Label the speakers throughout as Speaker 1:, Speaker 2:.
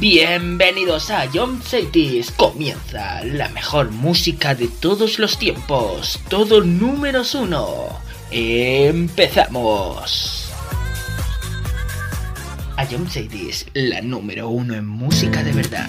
Speaker 1: Bienvenidos a John Cities. Comienza la mejor música de todos los tiempos. Todo números uno. Empezamos. A John Cities, la número uno en música de verdad.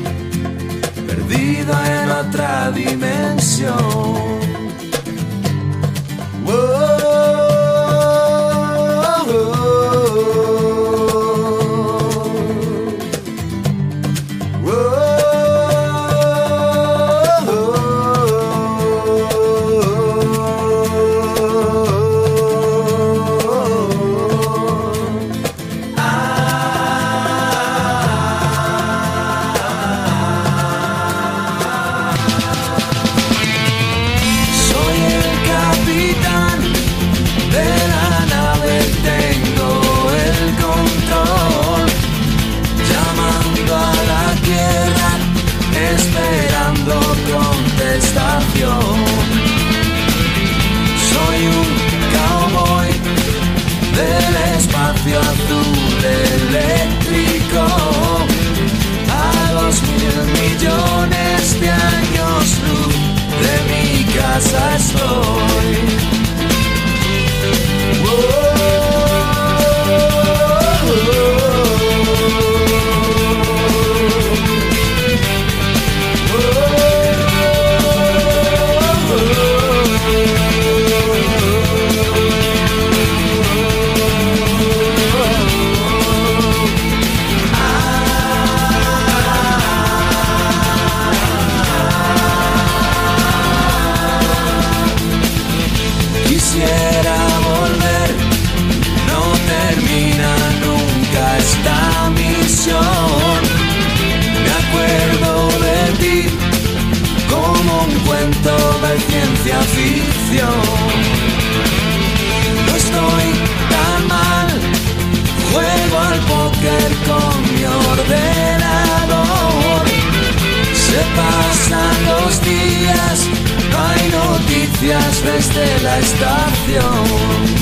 Speaker 2: perdido en otra dimensión. Soy mi casa hay noticias desde la estación.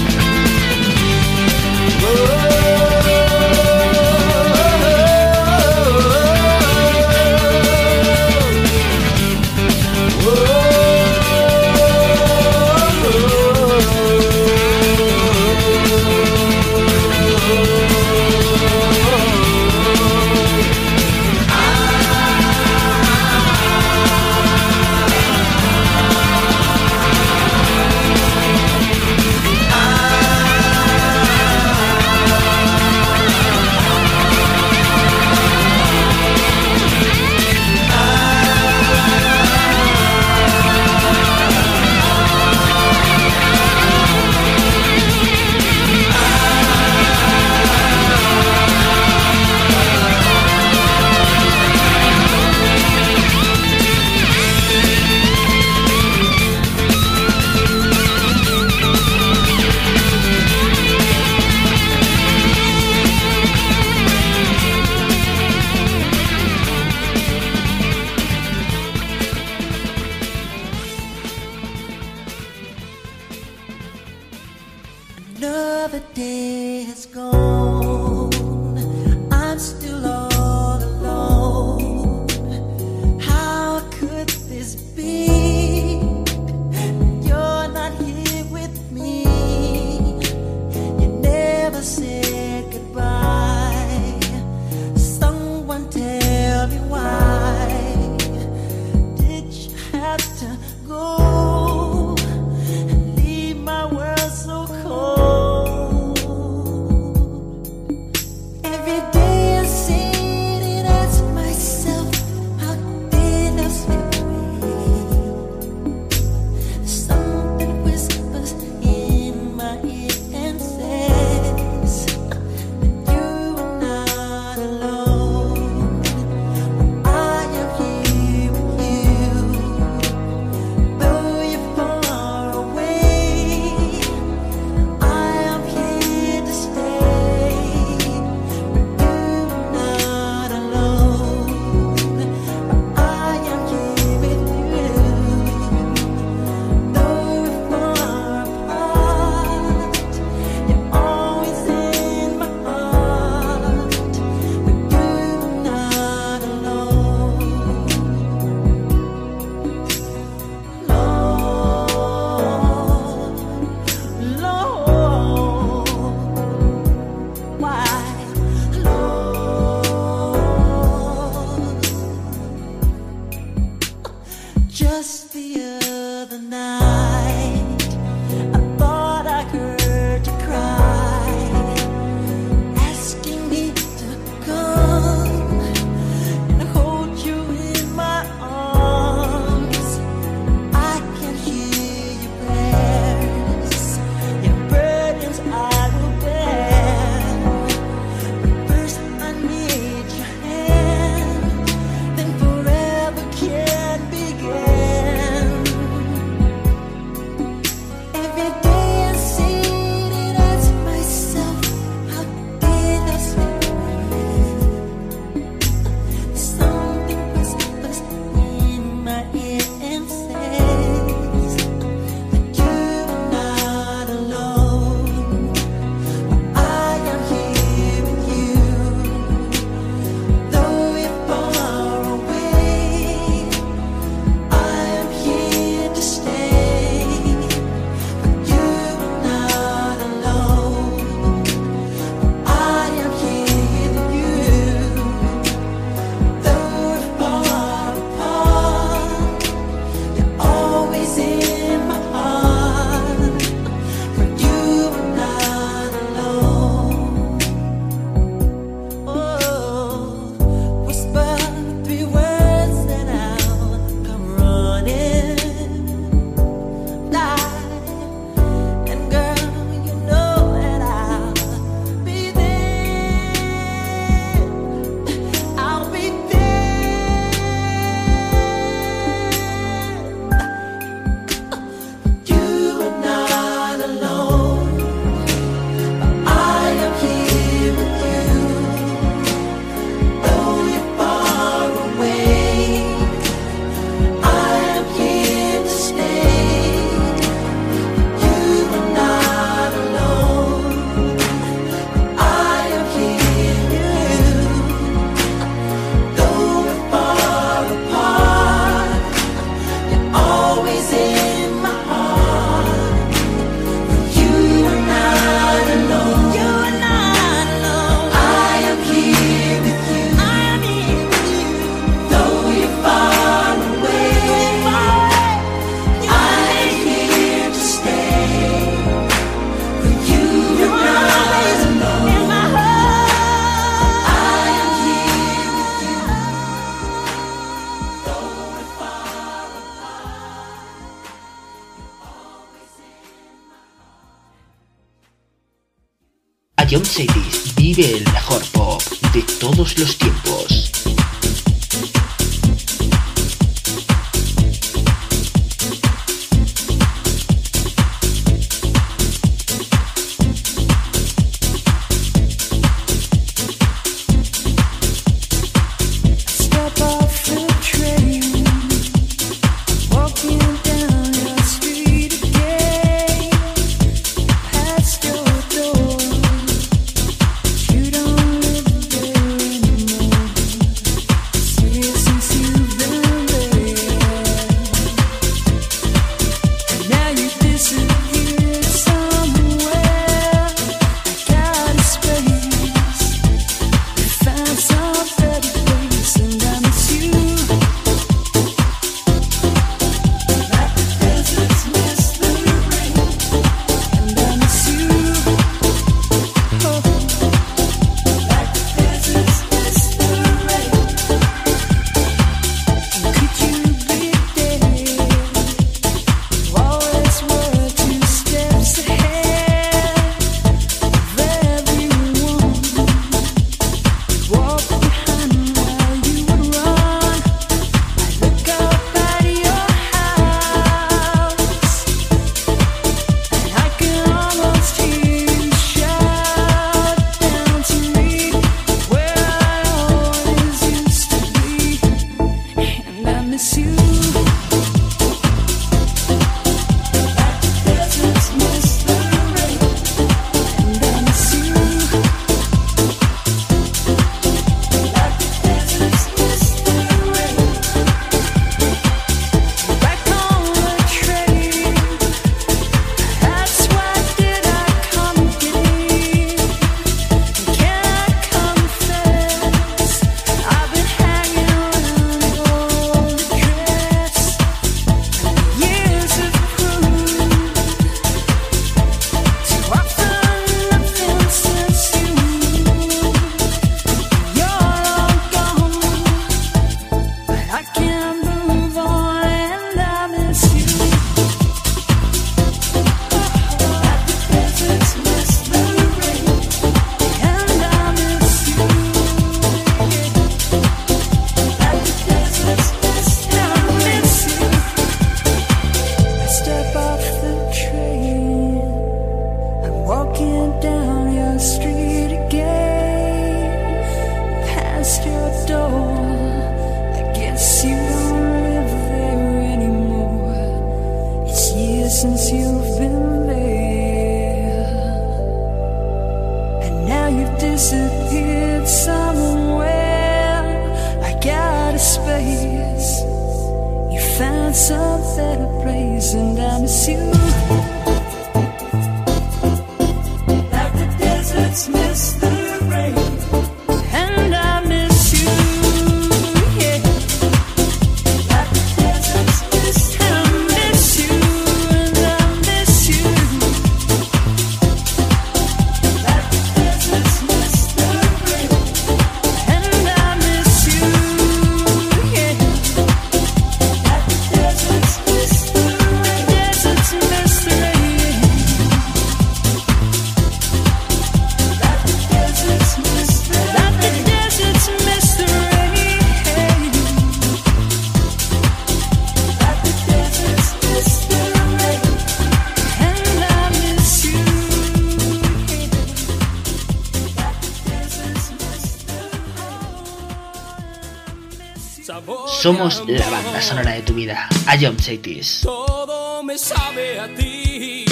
Speaker 3: Somos la banda sonora de tu vida. Ayom Seitis.
Speaker 4: Todo me sabe a ti.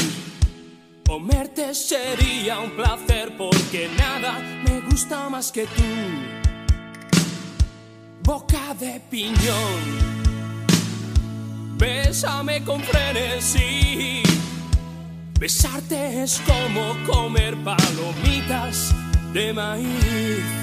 Speaker 4: Comerte sería un placer porque nada me gusta más que tú. Boca de piñón. Bésame con frenesí. Besarte es como comer palomitas de maíz.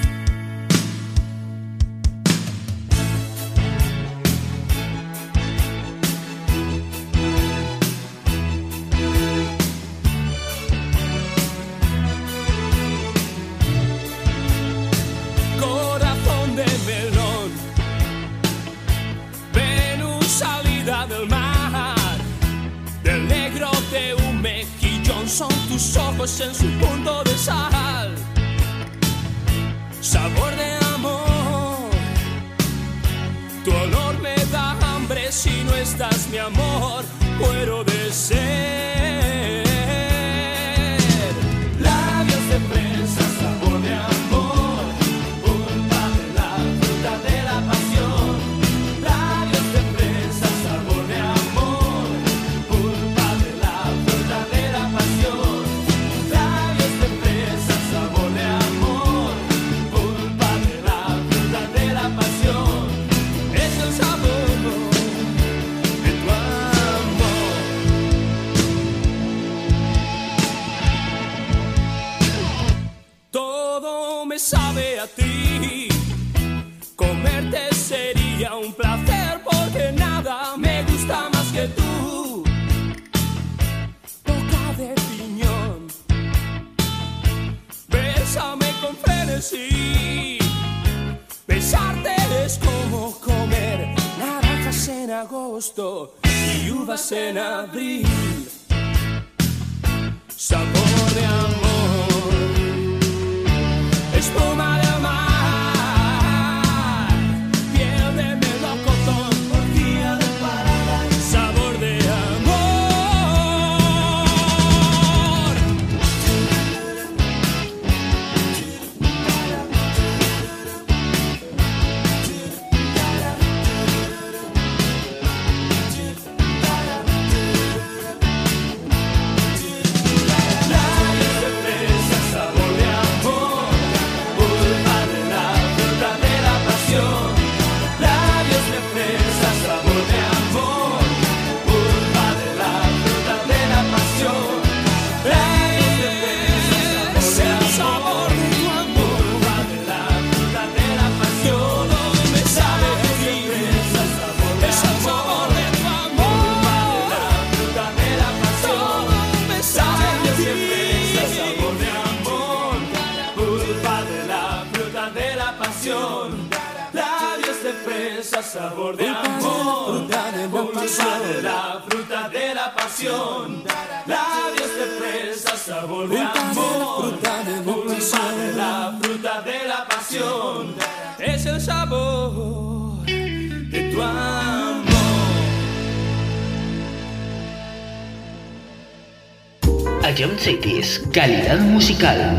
Speaker 4: Frenesí. Besarte es como comer naranjas en agosto y uvas en abril. Sabor de amor, espuma sabor de amor, pulpa de la fruta de la pasión. Labios de fresa, sabor de amor, pulpa de la fruta de la pasión. Es el sabor de tu amor.
Speaker 3: Ion Cities, calidad musical.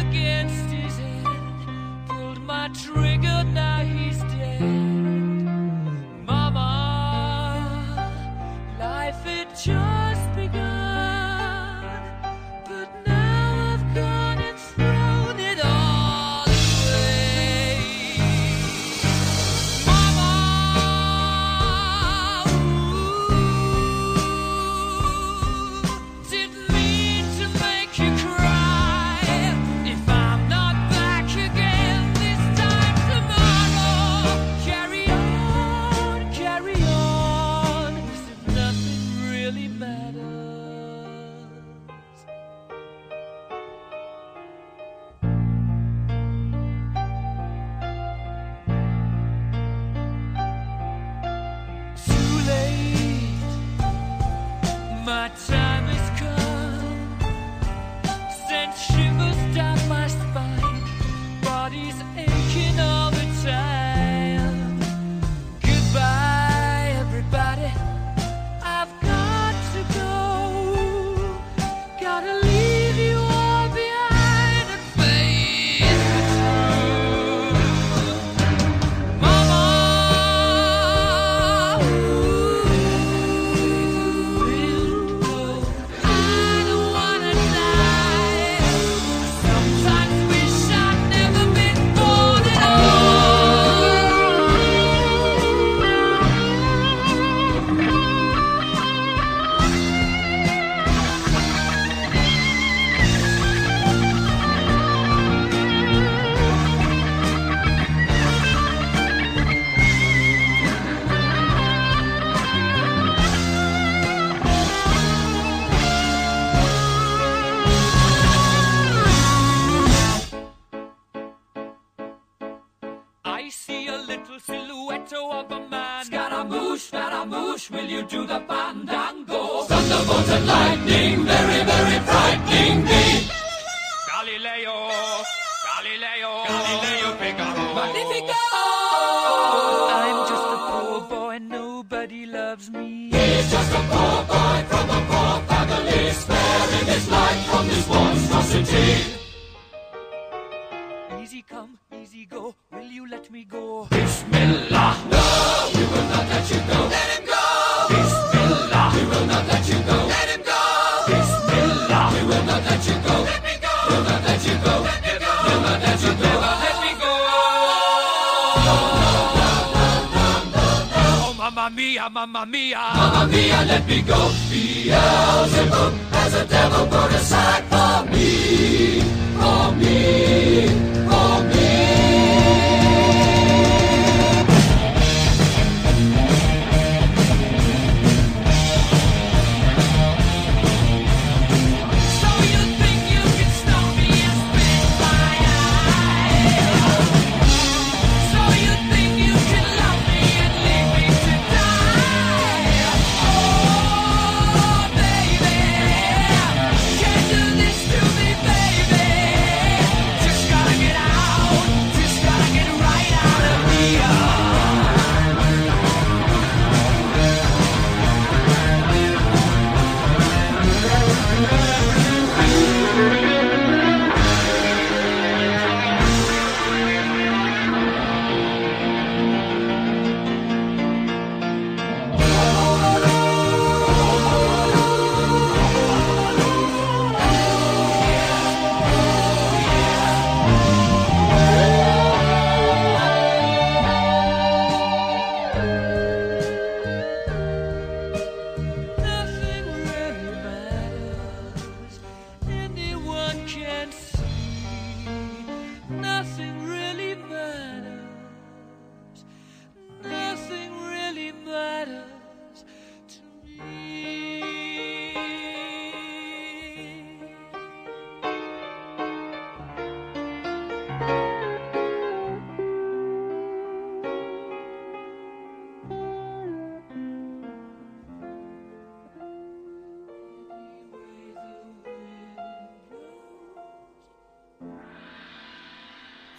Speaker 5: triggered, now he's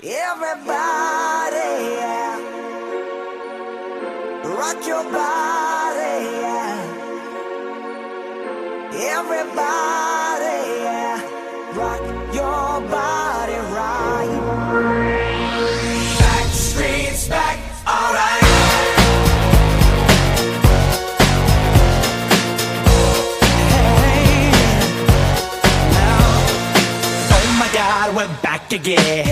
Speaker 6: Everybody, yeah. Rock your body, yeah. Everybody, yeah. Rock your body right. Back, alright. Hey, oh Again.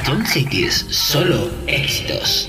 Speaker 7: A
Speaker 1: John Cities, solo éxitos.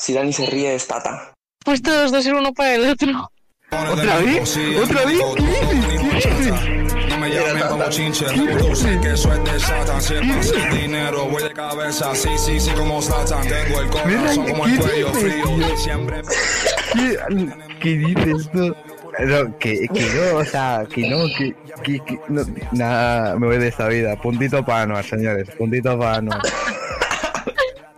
Speaker 8: si Dani se ríe es Tata.
Speaker 9: Pues todos dos ser uno para el otro.
Speaker 10: ¿Otra vez? ¿Otra vez? ¿Qué dices? ¿Qué dices?
Speaker 11: No me llamen como chinche, sé que soy de Satan. Si es para hacer dinero, voy de cabeza. Sí, sí, sí, como Satan. Tengo el corazón como el
Speaker 10: ¿qué
Speaker 11: cuello
Speaker 10: dices,
Speaker 11: frío. Siempre.
Speaker 10: ¿Qué, qué dices tú? No, que, que no, o sea, que no, que, que, que no, nada, me voy de esta vida. Puntito para Anuar, señores, puntito para Anuar.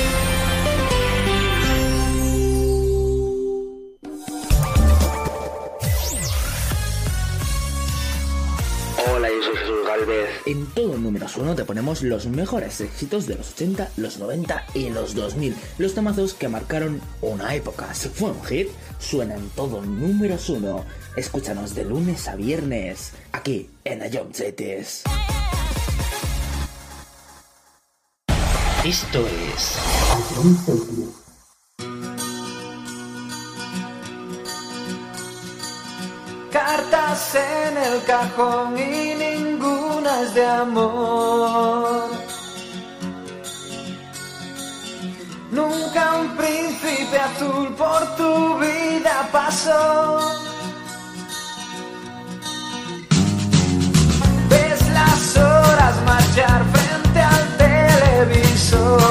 Speaker 1: Hola, En todo números uno te ponemos los mejores éxitos de los 80, los 90 y los 2000. Los temazos que marcaron una época. Si fue un hit, suena en todo números uno. Escúchanos de lunes a viernes, aquí en Ion Cities.
Speaker 12: Esto es
Speaker 2: Cartas en el cajón y ninguna es de amor. Nunca un príncipe azul por tu vida pasó. Ves las horas marchar frente al televisor.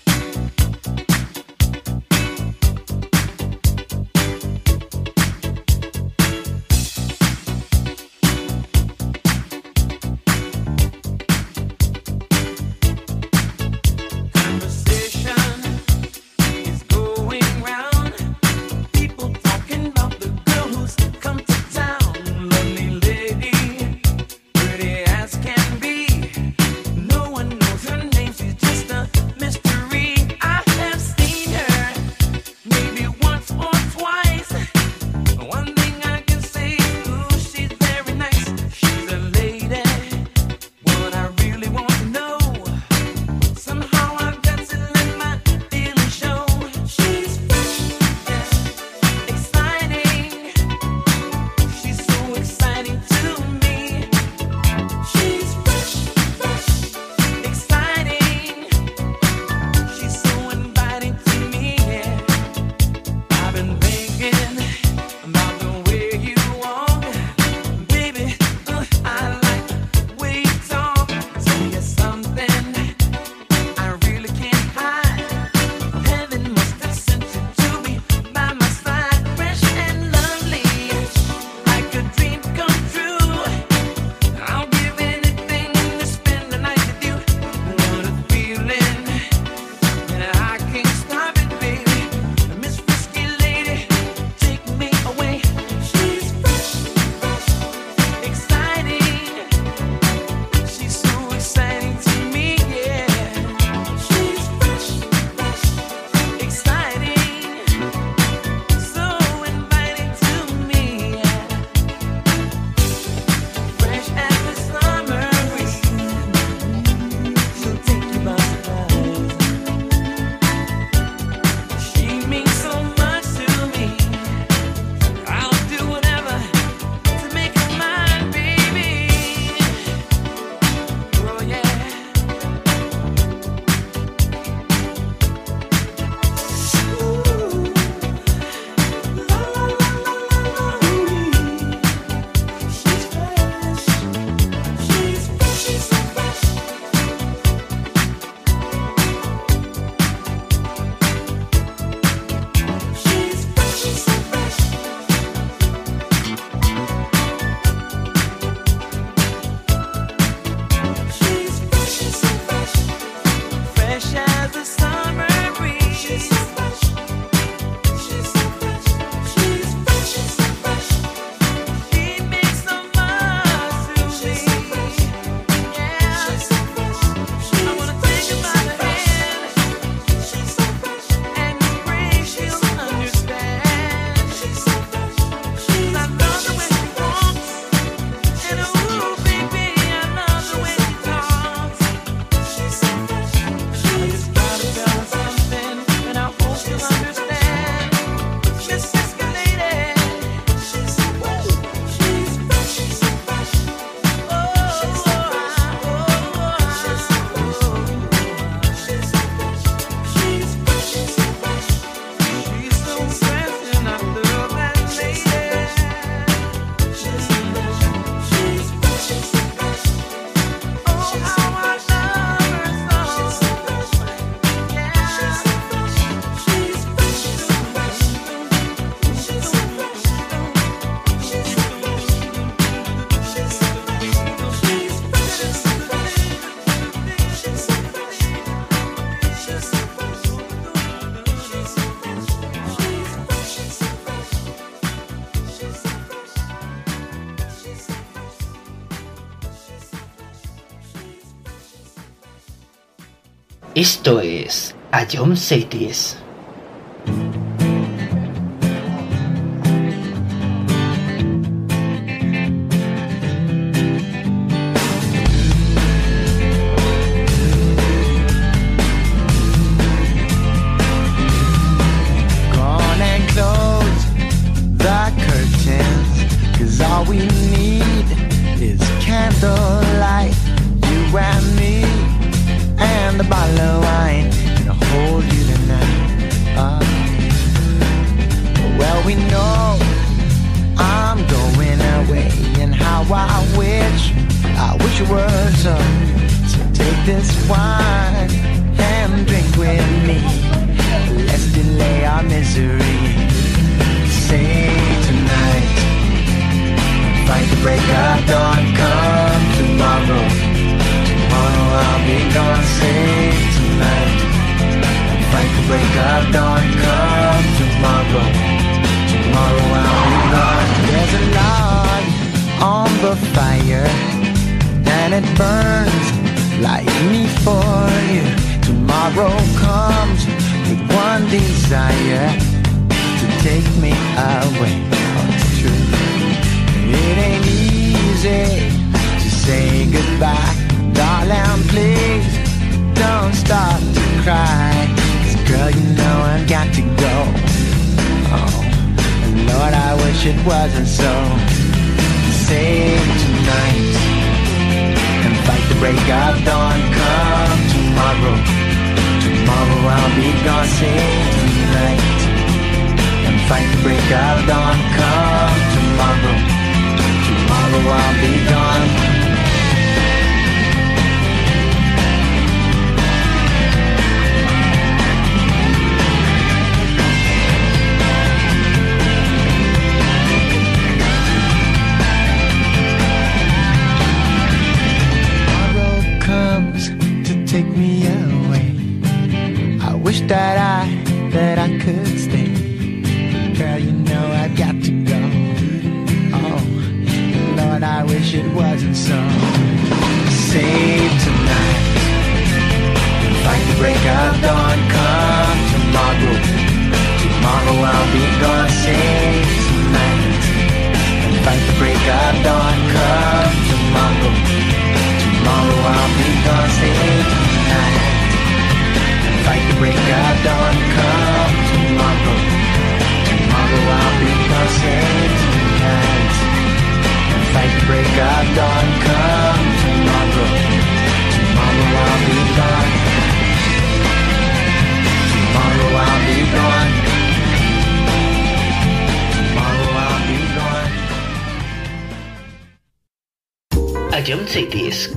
Speaker 3: esto es a john
Speaker 13: seitz and it burns like me for you. Tomorrow comes with one desire to take me away. It's true. It ain't easy to say goodbye, darling. Please don't stop to cry. Cause girl, you know I've got to go. Oh, Lord, I wish it wasn't so. Save tonight break of dawn come tomorrow. Tomorrow I'll be gone, Say tonight. And fight the break of dawn come tomorrow. Tomorrow I'll be gone.
Speaker 2: sun.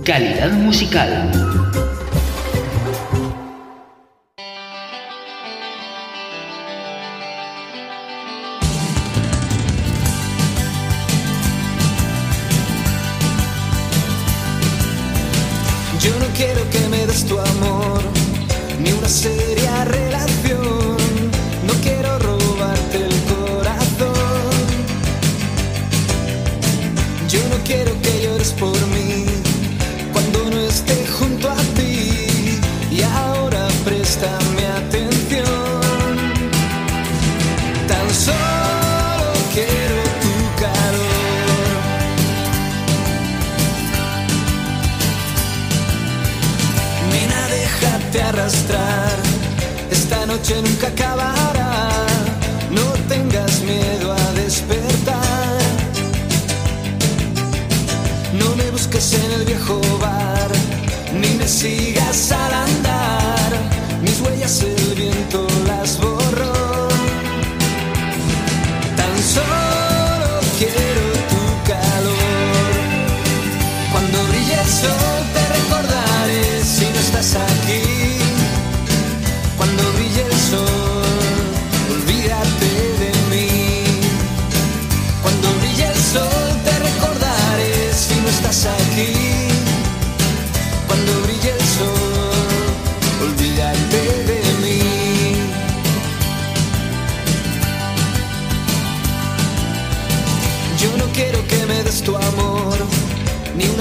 Speaker 2: Calidad musical.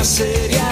Speaker 14: seria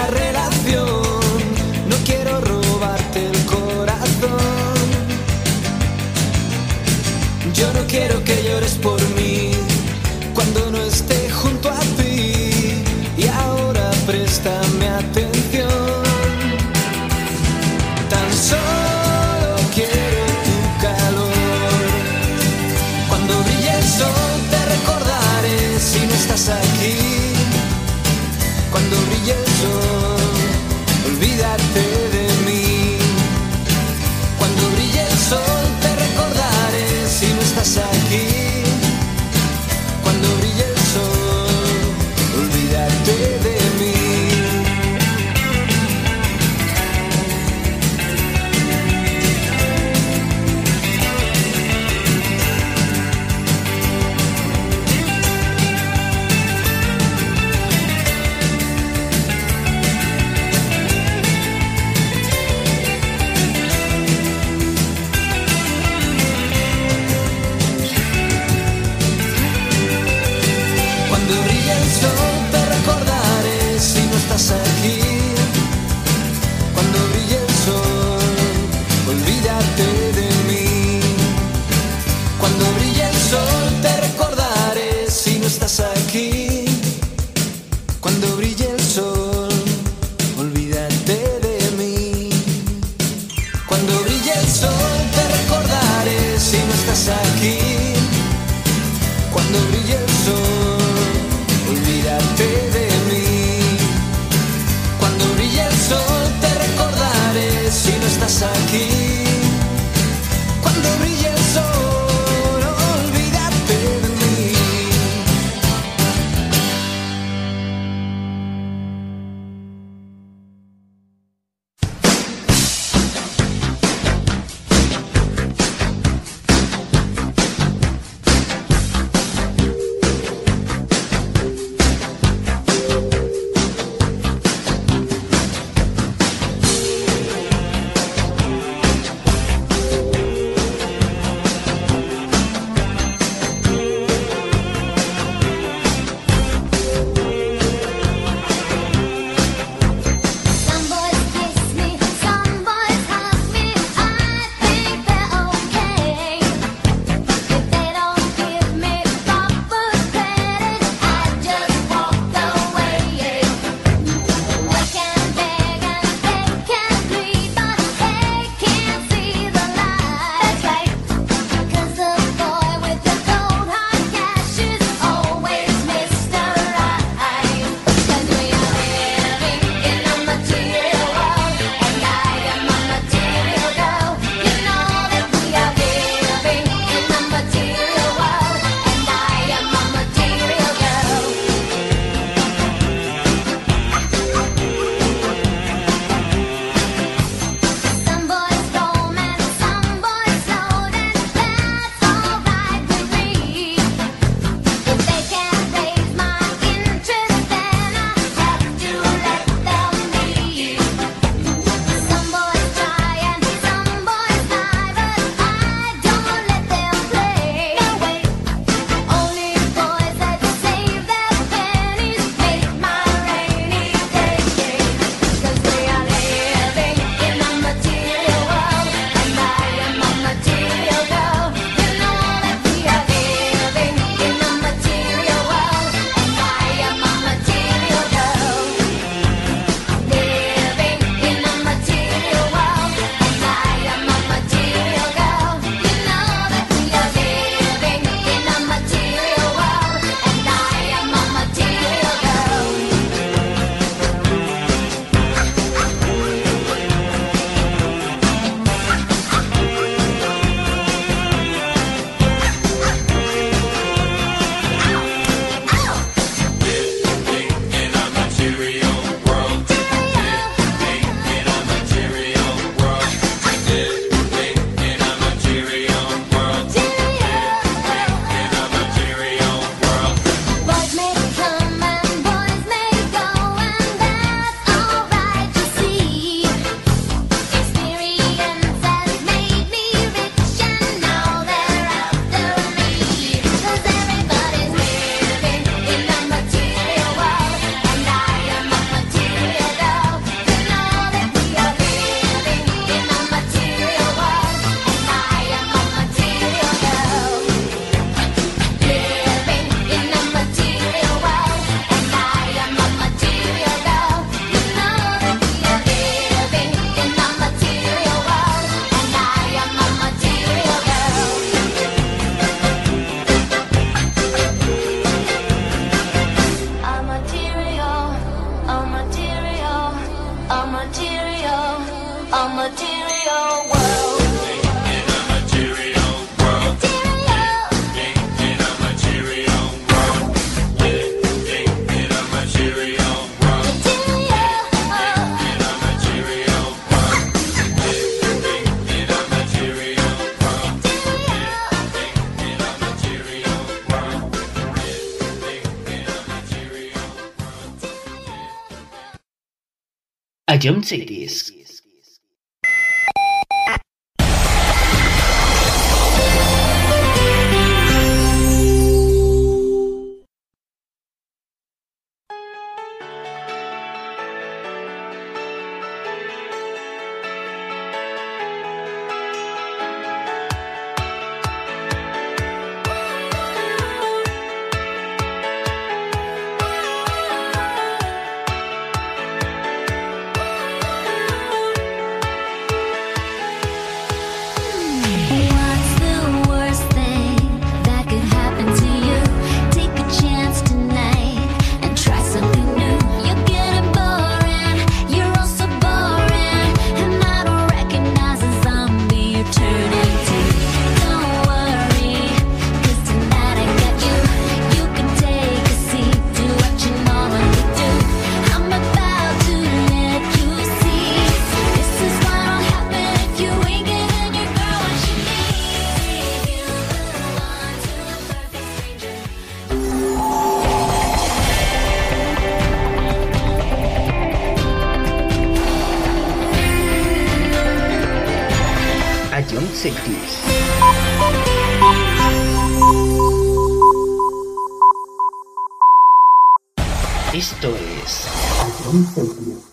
Speaker 14: A
Speaker 1: Jump Cities.
Speaker 4: John Cities. Esto es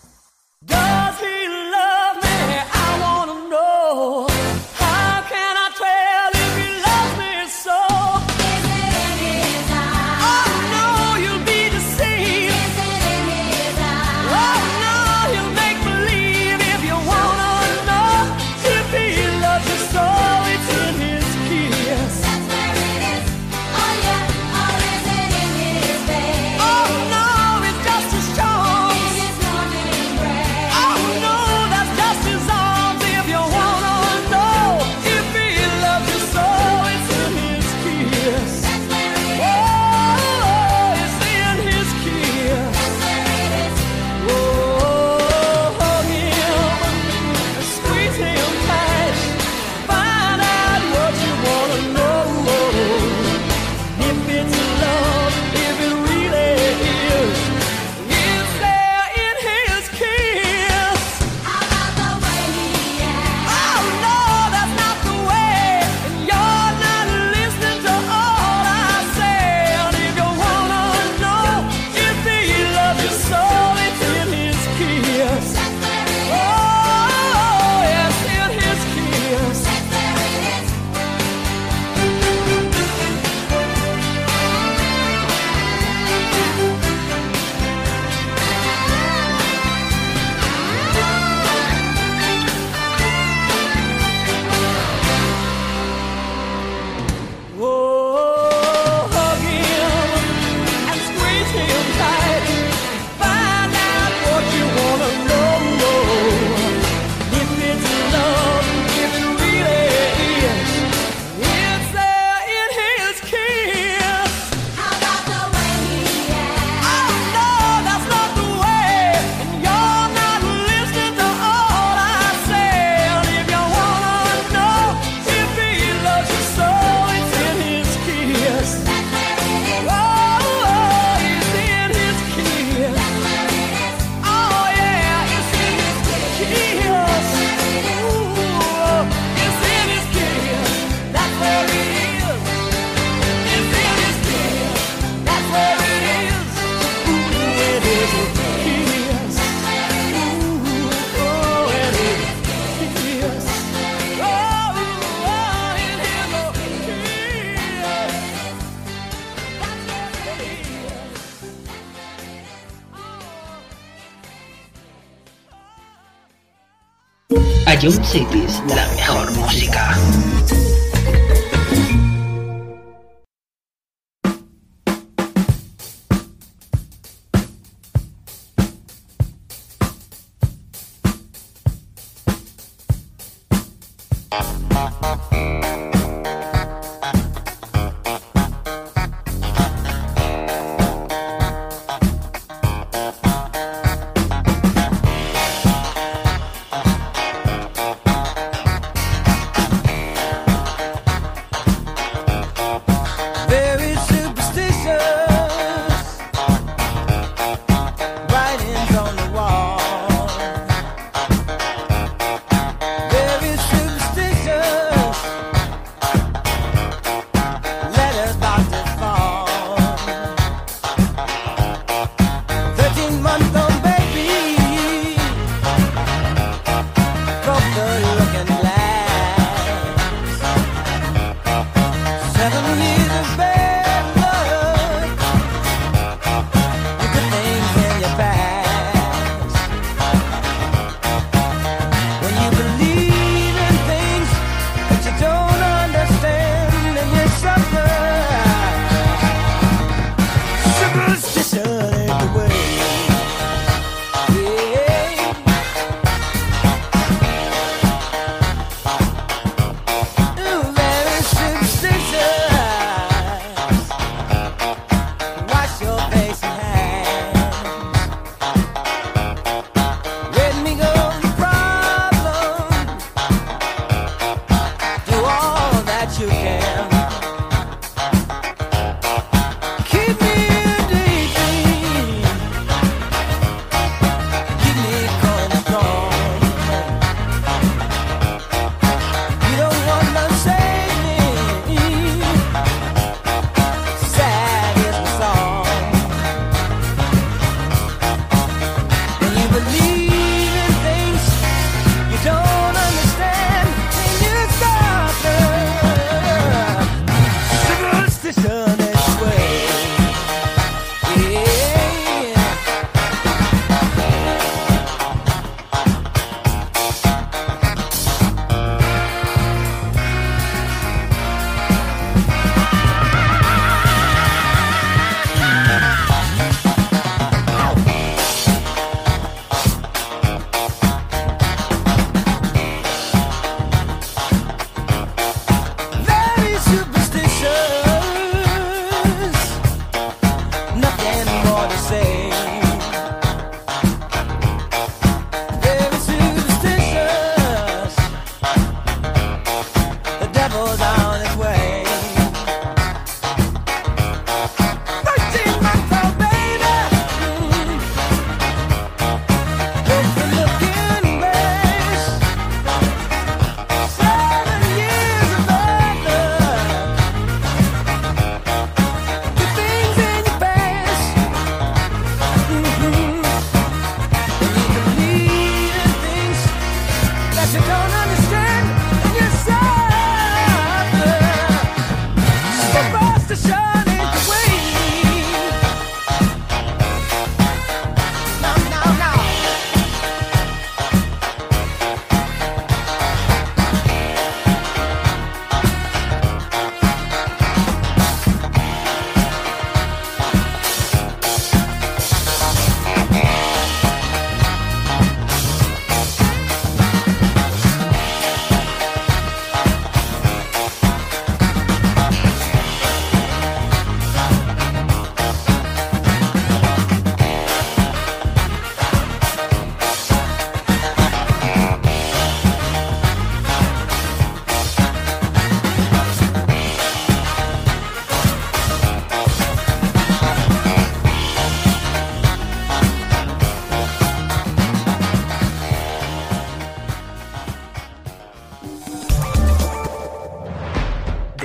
Speaker 1: A
Speaker 4: John Cities,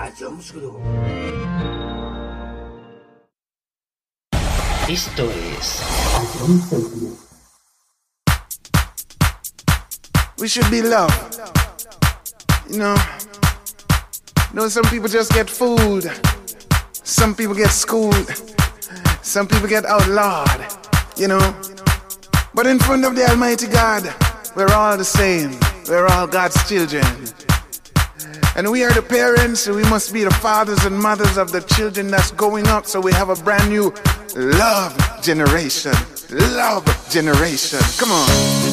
Speaker 1: Group.
Speaker 3: Esto es
Speaker 15: We should be loved. You know, you know, some people just get fooled. Some people get schooled. Some people get outlawed. You know, but in front of the Almighty God, we're all the same. We're all God's children. And we are the parents, so we must be the fathers and mothers of the children that's going up. So we have a brand new love generation. Love generation. Come on.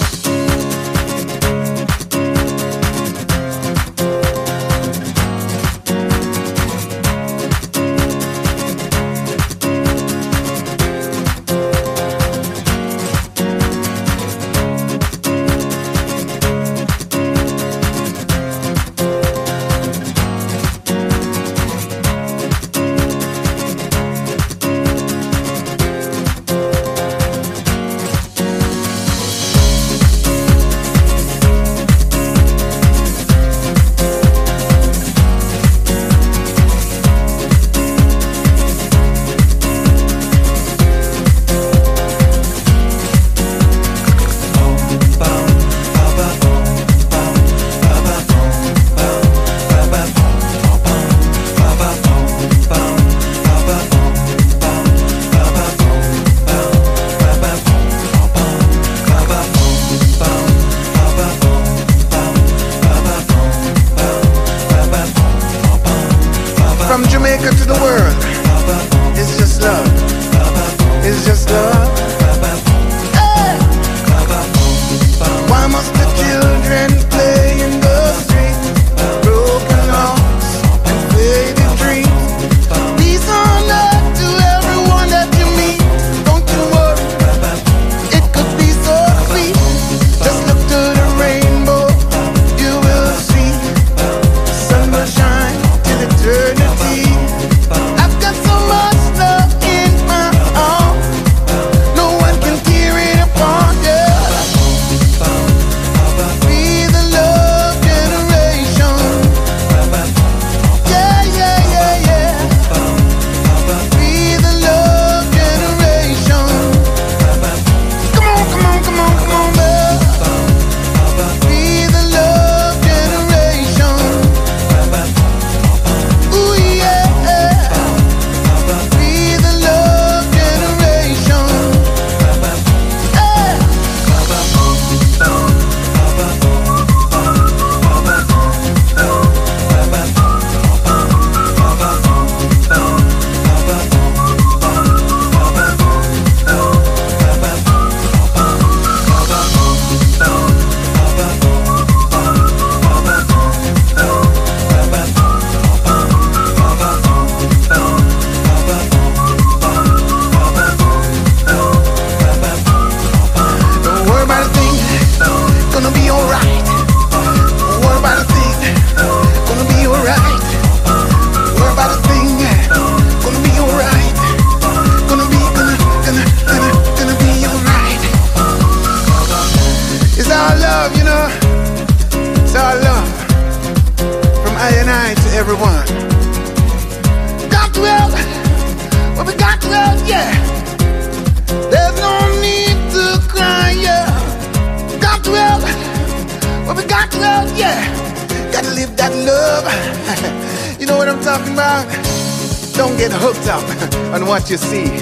Speaker 15: You see.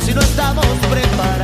Speaker 16: si no estamos preparados.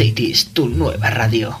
Speaker 17: City
Speaker 3: es tu nueva radio.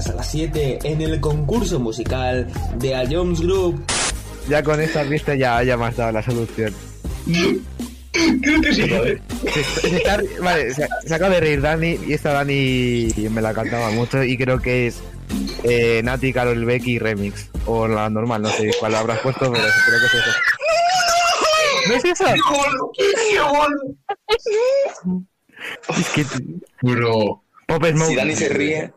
Speaker 1: Viernes a las 7 en el concurso musical de A Jones Group.
Speaker 10: Ya con esta pista ya, ya me has dado la solución.
Speaker 18: Creo que sí, ¿vale?
Speaker 10: Se, se está- vale, se, se acaba de reír Dani y esta Dani me la cantaba mucho y creo que es eh, Nati, Carol Becky remix. O la normal, no sé cuál habrás puesto, pero creo que es eso. ¿No es eso? Es que...
Speaker 18: Bro.
Speaker 10: Pop Smoke.
Speaker 8: Si Dani se ríe,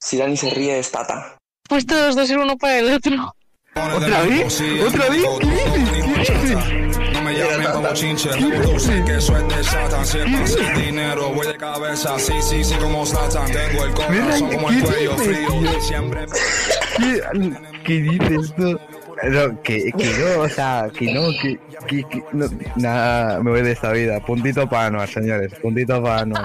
Speaker 8: si Dani se ríe es Tata.
Speaker 9: Pues todos dos ser uno para el otro.
Speaker 10: ¿Otra vez? ¿Otra vez? ¿Qué dices? ¿Qué dices?
Speaker 11: No me llamen como chinche, tú sé que es de Satan. Siempre sin dinero, voy de cabeza, sí, sí, sí, como Satan. Tengo el corazón como el
Speaker 10: ¿Qué
Speaker 11: cuello
Speaker 10: dices,
Speaker 11: frío, siempre.
Speaker 10: ¿Qué, qué dices tú? No, que, que no, o sea, que no, que, que, que no, nada, me voy de esta vida. Puntito para Anuar, señores, puntito para Anuar.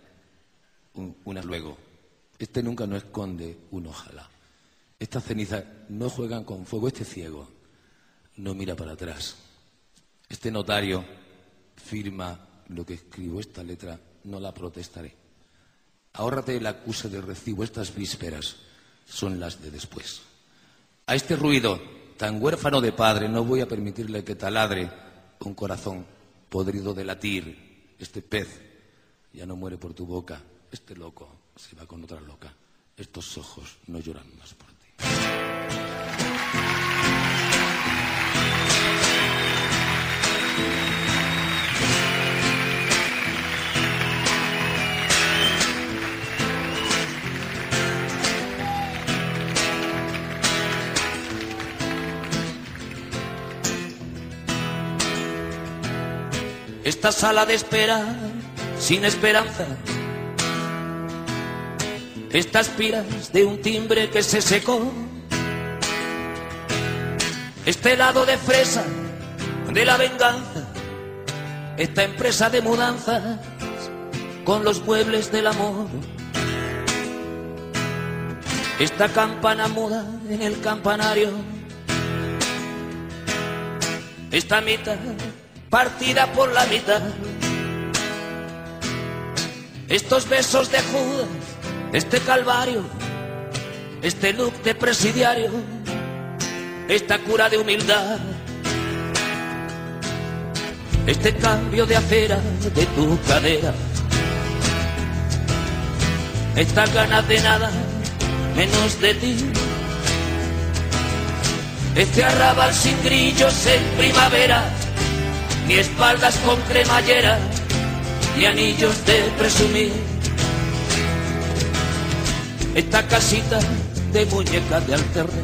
Speaker 19: un, luego. Este nunca no esconde un ojalá. Estas cenizas no juegan con fuego. Este ciego no mira para atrás. Este notario firma lo que escribo. Esta letra no la protestaré. Ahórrate el acuse del recibo. Estas vísperas son las de después. A este ruido tan huérfano de padre no voy a permitirle que taladre un corazón podrido de latir. Este pez ya no muere por tu boca. Este loco se va con otra loca. Estos ojos no lloran más por ti. Esta sala de espera sin esperanza. Estas piras de un timbre que se secó. Este helado de fresa de la venganza. Esta empresa de mudanzas con los muebles del amor. Esta campana muda en el campanario. Esta mitad partida por la mitad. Estos besos de Judas, este calvario, este look de presidiario, esta cura de humildad, este cambio de acera de tu cadera, estas ganas de nada menos de ti. Este arrabal sin grillos en primavera, ni espaldas con cremallera, ni anillos de presumir. Esta casita de muñecas de alterne,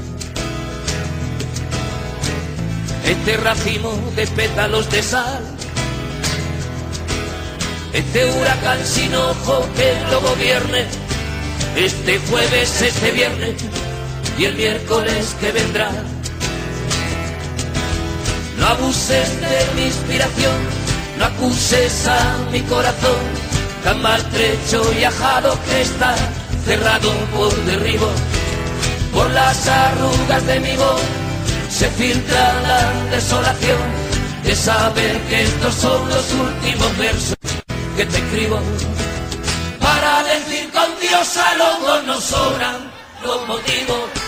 Speaker 19: este racimo de pétalos de sal, este huracán sin ojo que lo gobierne, este jueves, este viernes y el miércoles que vendrá. No abuses de mi inspiración, no acuses a mi corazón, tan maltrecho y ajado que está, cerrado por derribo. Por las arrugas de mi voz se filtra la desolación de saber que estos son los últimos versos que te escribo. Para decir con Dios a locos no sobran los motivos.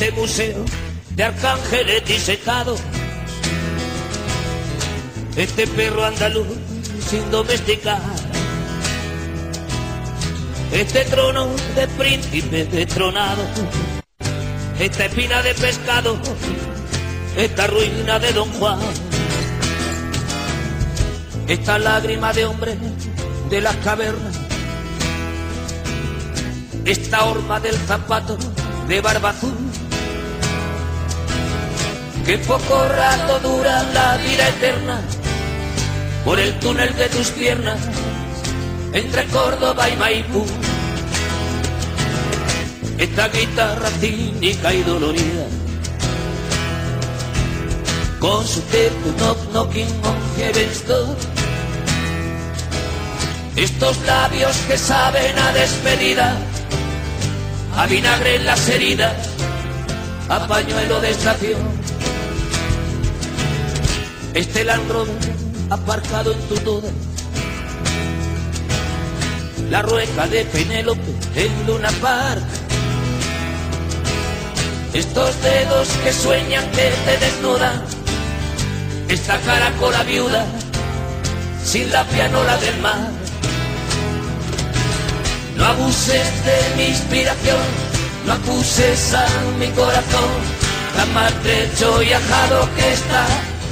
Speaker 19: Este museo de arcángeles disecados, Este perro andaluz sin domesticar. Este trono de príncipe destronado. Esta espina de pescado. Esta ruina de Don Juan. Esta lágrima de hombre de las cavernas. Esta horma del zapato de barba azul. Que poco rato dura la vida eterna por el túnel de tus piernas entre Córdoba y Maipú. Esta guitarra cínica y dolorida con su tempo knock knocking on heaven's door. Estos labios que saben a despedida, a vinagre en las heridas, a pañuelo de estación. Este Land aparcado en tu toda. La rueca de Penélope en Luna Park. Estos dedos que sueñan que te desnudan. Esta caracola viuda sin la pianola del mar. No abuses de mi inspiración, no acuses a mi corazón, tan maltrecho y ajado que está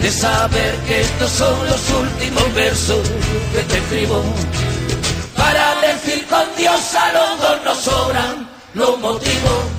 Speaker 19: de saber que estos son los últimos versos que te escribo. Para decir con Dios a los dos nos sobran los motivos.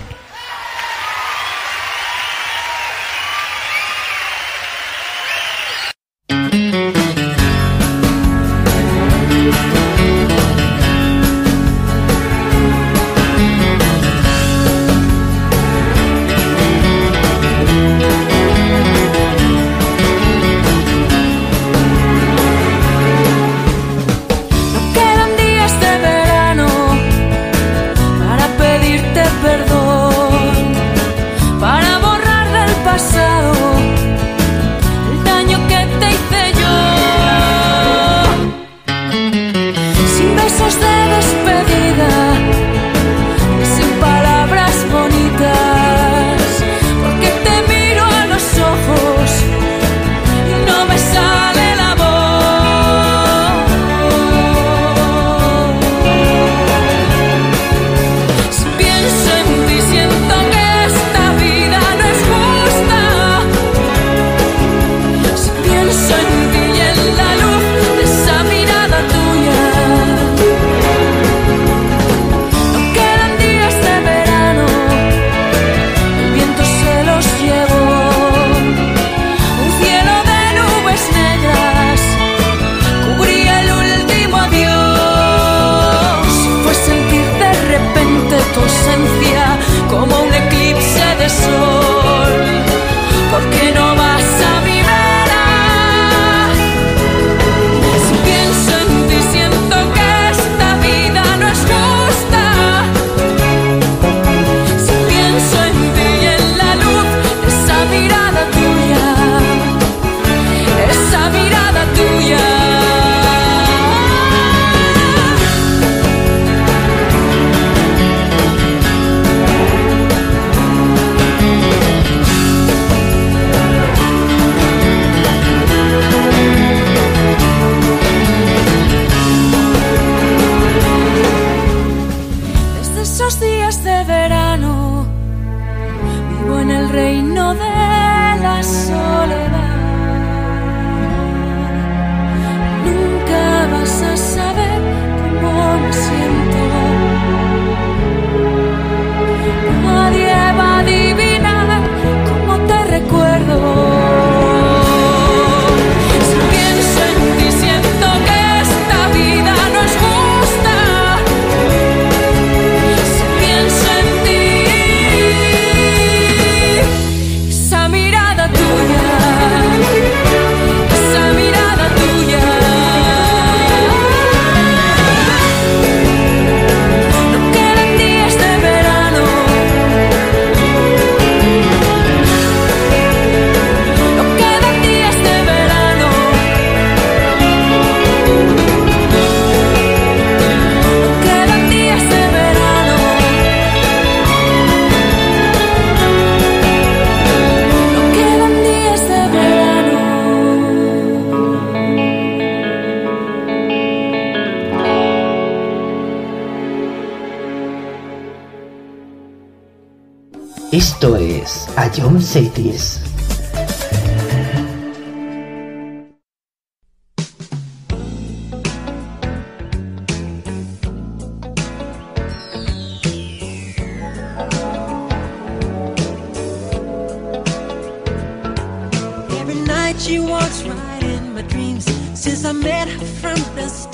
Speaker 20: I met her from the start.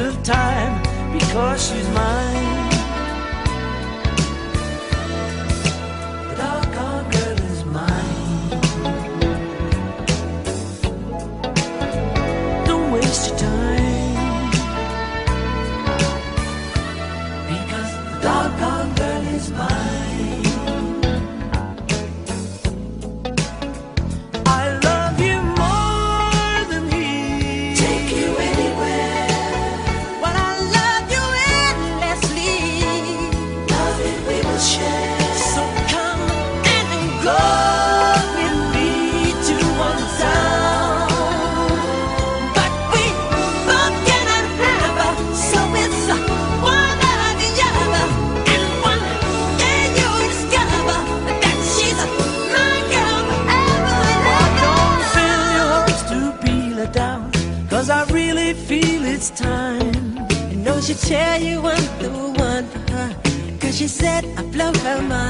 Speaker 4: of time because she's mine.
Speaker 20: share you one
Speaker 4: to
Speaker 20: one for her. Cause she said I blow her mind.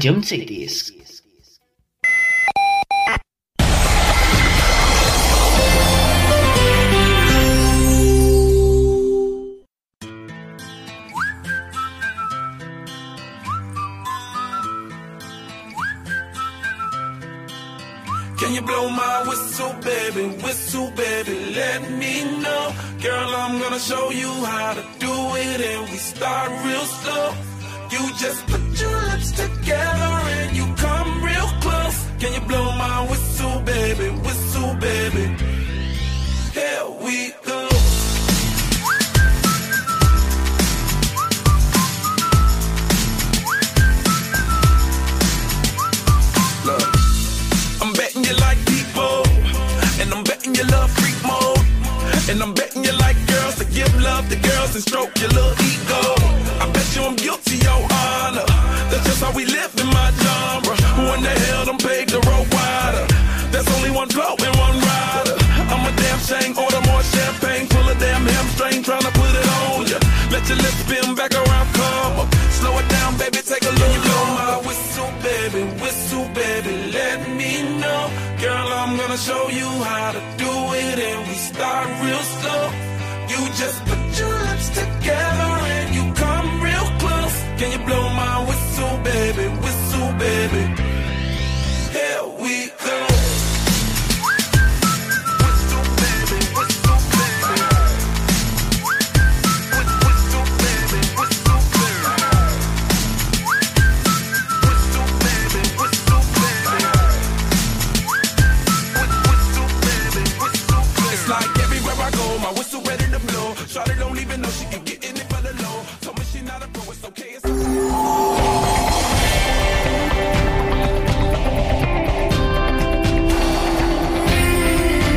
Speaker 3: a John Cities.